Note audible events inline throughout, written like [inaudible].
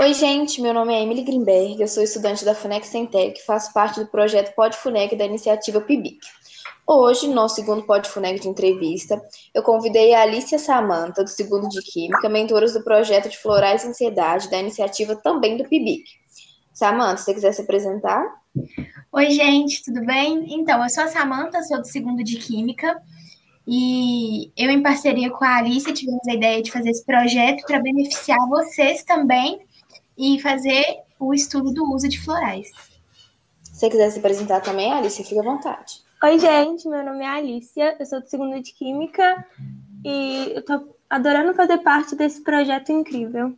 Oi, gente, meu nome é Emily Grimberg, eu sou estudante da FUNEC Centec, faço parte do projeto Pod FUNEC da iniciativa PIBIC. Hoje, no nosso segundo Pod FUNEC de entrevista, eu convidei a Alicia Samanta, do segundo de Química, mentoras do projeto de Florais e Ansiedade, da iniciativa também do PIBIC. Samanta, se você quiser se apresentar. Oi, gente, tudo bem? Então, eu sou a Samanta, sou do segundo de Química, e eu, em parceria com a Alice, tivemos a ideia de fazer esse projeto para beneficiar vocês também e fazer o estudo do uso de florais. Se você quiser se apresentar também, Alice, fique à vontade. Oi, gente, meu nome é Alicia, eu sou do segundo de Química e eu tô adorando fazer parte desse projeto incrível.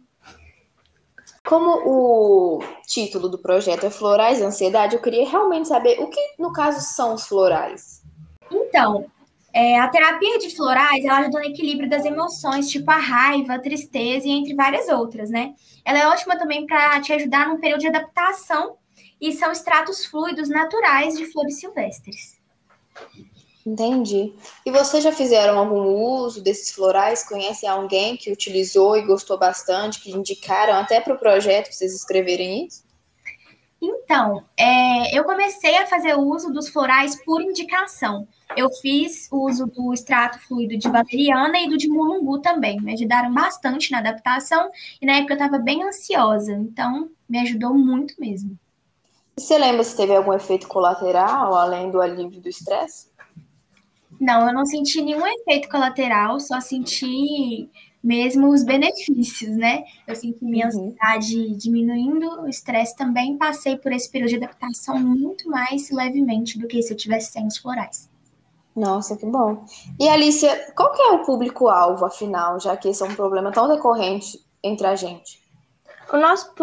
Como o título do projeto é Florais e Ansiedade, eu queria realmente saber o que, no caso, são os florais. Então, é, a terapia de florais, ela ajuda no equilíbrio das emoções, tipo a raiva, a tristeza e entre várias outras, né? Ela é ótima também para te ajudar num período de adaptação e são extratos fluidos naturais de flores silvestres. Entendi. E vocês já fizeram algum uso desses florais? Conhecem alguém que utilizou e gostou bastante, que indicaram até para o projeto vocês escreverem isso? Então, é, eu comecei a fazer uso dos florais por indicação. Eu fiz uso do extrato fluido de valeriana e do de mulungu também. Me ajudaram bastante na adaptação e na época eu estava bem ansiosa, então me ajudou muito mesmo. Você lembra se teve algum efeito colateral além do alívio do estresse? Não, eu não senti nenhum efeito colateral, só senti mesmo os benefícios, né? Eu senti minha uhum. ansiedade diminuindo, o estresse também, passei por esse período de adaptação muito mais levemente do que se eu tivesse sem os florais. Nossa, que bom. E Alicia, qual que é o público-alvo, afinal, já que esse é um problema tão decorrente entre a gente? O nosso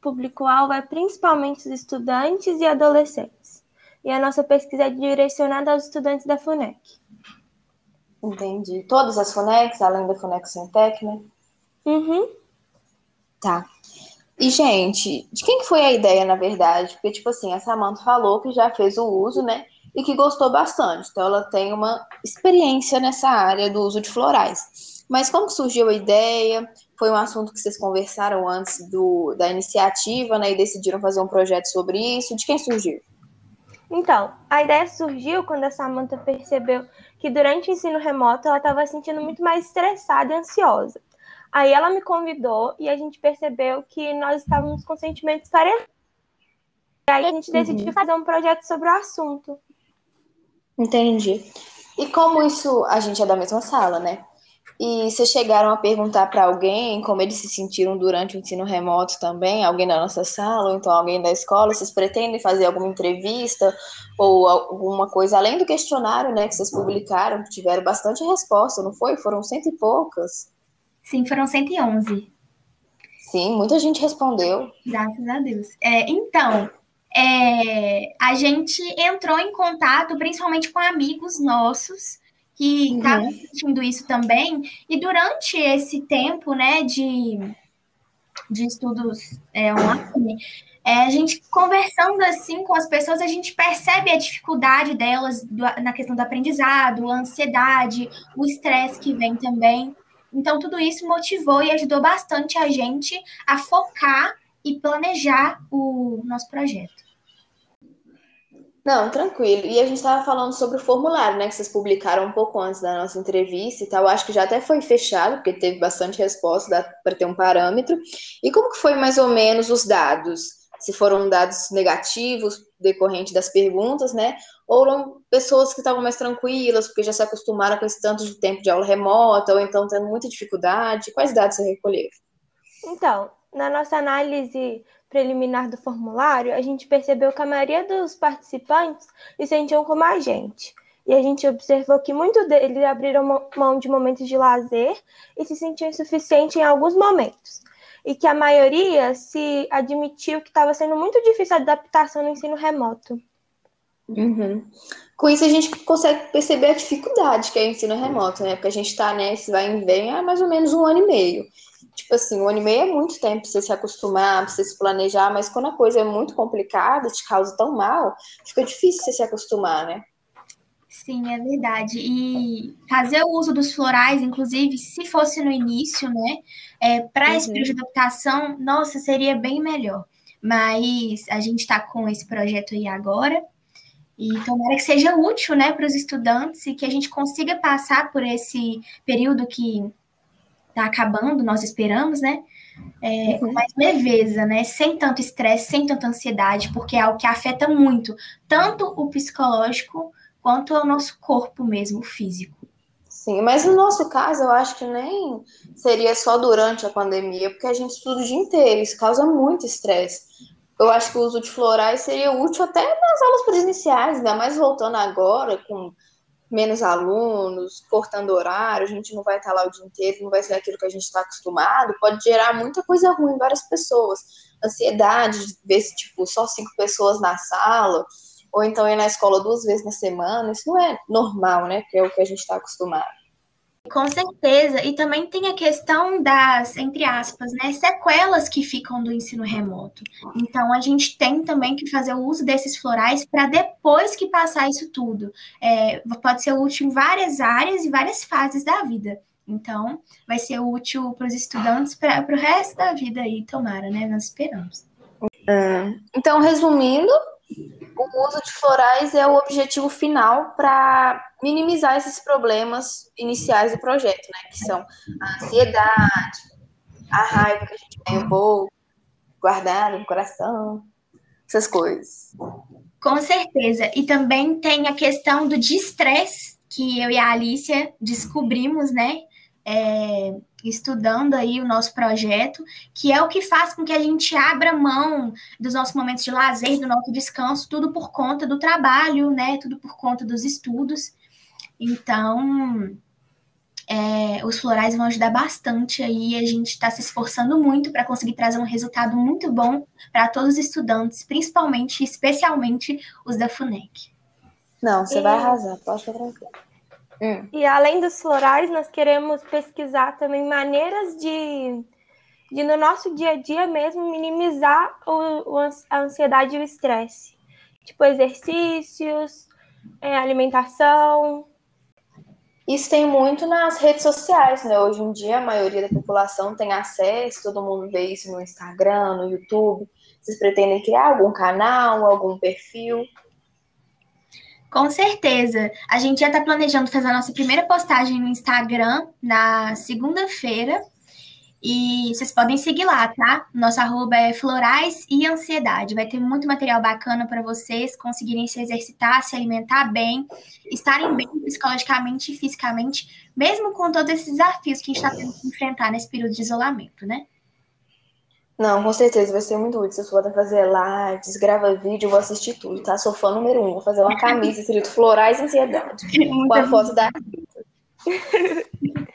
público-alvo é principalmente os estudantes e adolescentes. E a nossa pesquisa é direcionada aos estudantes da FUNEC. Entendi. Todas as FUNECs, além da FUNEC Centec, né? Uhum. Tá. E, gente, de quem que foi a ideia, na verdade? Porque, tipo assim, a Samantha falou que já fez o uso, né? E que gostou bastante. Então, ela tem uma experiência nessa área do uso de florais. Mas como surgiu a ideia? Foi um assunto que vocês conversaram antes do, da iniciativa, né? E decidiram fazer um projeto sobre isso. De quem surgiu? Então, a ideia surgiu quando a Samantha percebeu que durante o ensino remoto ela estava sentindo muito mais estressada e ansiosa. Aí ela me convidou e a gente percebeu que nós estávamos com sentimentos parecidos. E aí a gente decidiu uhum. fazer um projeto sobre o assunto. Entendi. E como isso, a gente é da mesma sala, né? E vocês chegaram a perguntar para alguém como eles se sentiram durante o ensino remoto também? Alguém da nossa sala, ou então alguém da escola? Vocês pretendem fazer alguma entrevista ou alguma coisa, além do questionário né, que vocês publicaram, que tiveram bastante resposta, não foi? Foram cento e poucas? Sim, foram 111. Sim, muita gente respondeu. Graças a Deus. É, então, é, a gente entrou em contato principalmente com amigos nossos que estavam uhum. sentindo isso também. E durante esse tempo, né, de, de estudos é, online, é, a gente conversando assim com as pessoas, a gente percebe a dificuldade delas do, na questão do aprendizado, a ansiedade, o estresse que vem também. Então, tudo isso motivou e ajudou bastante a gente a focar e planejar o nosso projeto. Não, tranquilo. E a gente estava falando sobre o formulário, né, que vocês publicaram um pouco antes da nossa entrevista e tal. Acho que já até foi fechado, porque teve bastante resposta para ter um parâmetro. E como que foi mais ou menos os dados? Se foram dados negativos decorrente das perguntas, né? Ou eram pessoas que estavam mais tranquilas, porque já se acostumaram com esse tanto de tempo de aula remota, ou então tendo muita dificuldade? Quais dados você recolheu? Então, na nossa análise preliminar do formulário, a gente percebeu que a maioria dos participantes se sentiam como a gente. E a gente observou que muitos deles abriram mão de momentos de lazer e se sentiam insuficientes em alguns momentos. E que a maioria se admitiu que estava sendo muito difícil a adaptação no ensino remoto. Uhum. Com isso, a gente consegue perceber a dificuldade que é o ensino remoto, né? Porque a gente está, né, se vai e vem, há mais ou menos um ano e meio tipo assim, um ano e meio é muito tempo pra você se acostumar, pra você se planejar, mas quando a coisa é muito complicada, te causa tão mal, fica difícil você se acostumar, né? Sim, é verdade. E fazer o uso dos florais, inclusive, se fosse no início, né, é, para uhum. esse período de adaptação, nossa, seria bem melhor. Mas a gente está com esse projeto aí agora e tomara que seja útil, né, para os estudantes e que a gente consiga passar por esse período que está acabando, nós esperamos, né, é, com mais leveza, né, sem tanto estresse, sem tanta ansiedade, porque é algo que afeta muito tanto o psicológico quanto ao nosso corpo mesmo, físico. Sim, mas no nosso caso, eu acho que nem seria só durante a pandemia, porque a gente estuda o dia inteiro, isso causa muito estresse eu acho que o uso de florais seria útil até nas aulas presenciais, ainda mais voltando agora com menos alunos, cortando horário, a gente não vai estar lá o dia inteiro, não vai ser aquilo que a gente está acostumado, pode gerar muita coisa ruim em várias pessoas. Ansiedade, ver se, tipo, só cinco pessoas na sala, ou então ir na escola duas vezes na semana, isso não é normal, né? Que é o que a gente está acostumado. Com certeza, e também tem a questão das, entre aspas, né, sequelas que ficam do ensino remoto. Então, a gente tem também que fazer o uso desses florais para depois que passar isso tudo. É, pode ser útil em várias áreas e várias fases da vida. Então, vai ser útil para os estudantes para o resto da vida aí, tomara, né? Nós esperamos. É. Então, resumindo, o uso de florais é o objetivo final para minimizar esses problemas iniciais do projeto, né? Que são a ansiedade, a raiva que a gente tem um pouco, guardar no coração, essas coisas. Com certeza. E também tem a questão do estresse que eu e a Alicia descobrimos, né? É, estudando aí o nosso projeto, que é o que faz com que a gente abra mão dos nossos momentos de lazer, do nosso descanso, tudo por conta do trabalho, né? Tudo por conta dos estudos. Então, é, os florais vão ajudar bastante aí. A gente está se esforçando muito para conseguir trazer um resultado muito bom para todos os estudantes, principalmente, especialmente os da FUNEC. Não, você e... vai arrasar, pode ficar tranquilo. Hum. E além dos florais, nós queremos pesquisar também maneiras de, de no nosso dia a dia mesmo, minimizar o, o a ansiedade e o estresse. Tipo exercícios, é, alimentação, isso tem muito nas redes sociais, né? Hoje em dia a maioria da população tem acesso, todo mundo vê isso no Instagram, no YouTube. Vocês pretendem criar algum canal, algum perfil? Com certeza. A gente já está planejando fazer a nossa primeira postagem no Instagram na segunda-feira. E vocês podem seguir lá, tá? Nosso arroba é florais e ansiedade. Vai ter muito material bacana para vocês conseguirem se exercitar, se alimentar bem, estarem bem psicologicamente e fisicamente, mesmo com todos esses desafios que a gente está tendo que enfrentar nesse período de isolamento, né? Não, com certeza vai ser muito útil. Se for fazer lives, grava vídeo, vou assistir tudo, tá? Sou fã número um. Vou fazer uma camisa escrito Florais e Ansiedade. [laughs] com a foto da. [laughs]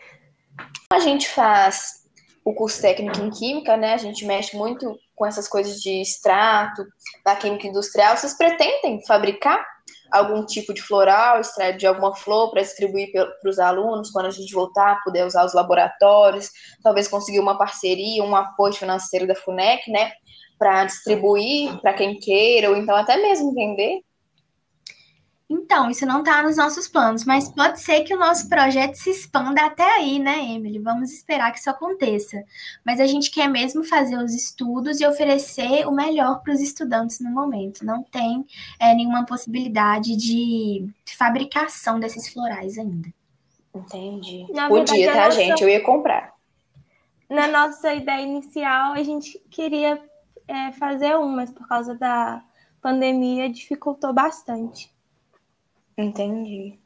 a gente faz o curso técnico em química, né? A gente mexe muito com essas coisas de extrato, da química industrial. Vocês pretendem fabricar algum tipo de floral, extrair de alguma flor para distribuir para os alunos quando a gente voltar, poder usar os laboratórios, talvez conseguir uma parceria, um apoio financeiro da FUNEC, né? Para distribuir para quem queira, ou então até mesmo vender então, isso não está nos nossos planos, mas pode ser que o nosso projeto se expanda até aí, né, Emily? Vamos esperar que isso aconteça. Mas a gente quer mesmo fazer os estudos e oferecer o melhor para os estudantes no momento. Não tem é, nenhuma possibilidade de, fabricação desses florais ainda. Entendi. Na Podia, verdade, tá, nossa... gente? Eu ia comprar. Na nossa ideia inicial, a gente queria é, fazer um, mas por causa da pandemia dificultou bastante. Entendi.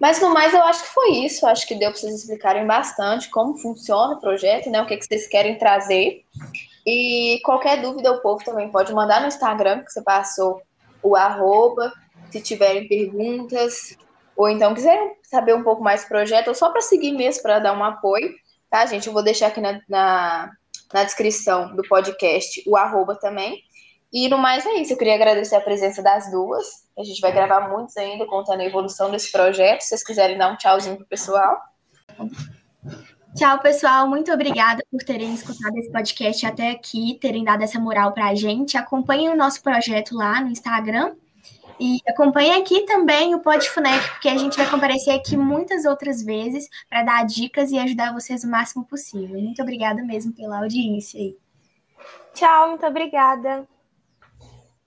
Mas no mais, eu acho que foi isso. Acho que deu para vocês explicarem bastante como funciona o projeto, né? O que, que vocês querem trazer. E qualquer dúvida, o povo também pode mandar no Instagram, que você passou o arroba, se tiverem perguntas, ou então quiserem saber um pouco mais do projeto, ou só para seguir mesmo, para dar um apoio, tá, gente? Eu vou deixar aqui na, na, na descrição do podcast o arroba também. E no mais é isso. Eu queria agradecer a presença das duas. A gente vai gravar muitos ainda contando a evolução desse projeto. Se vocês quiserem dar um tchauzinho pro pessoal. Tchau, pessoal. Muito obrigada por terem escutado esse podcast até aqui, terem dado essa moral para a gente. Acompanhem o nosso projeto lá no Instagram. E acompanhe aqui também o Pod Funec, porque a gente vai comparecer aqui muitas outras vezes para dar dicas e ajudar vocês o máximo possível. Muito obrigada mesmo pela audiência aí. Tchau, muito obrigada.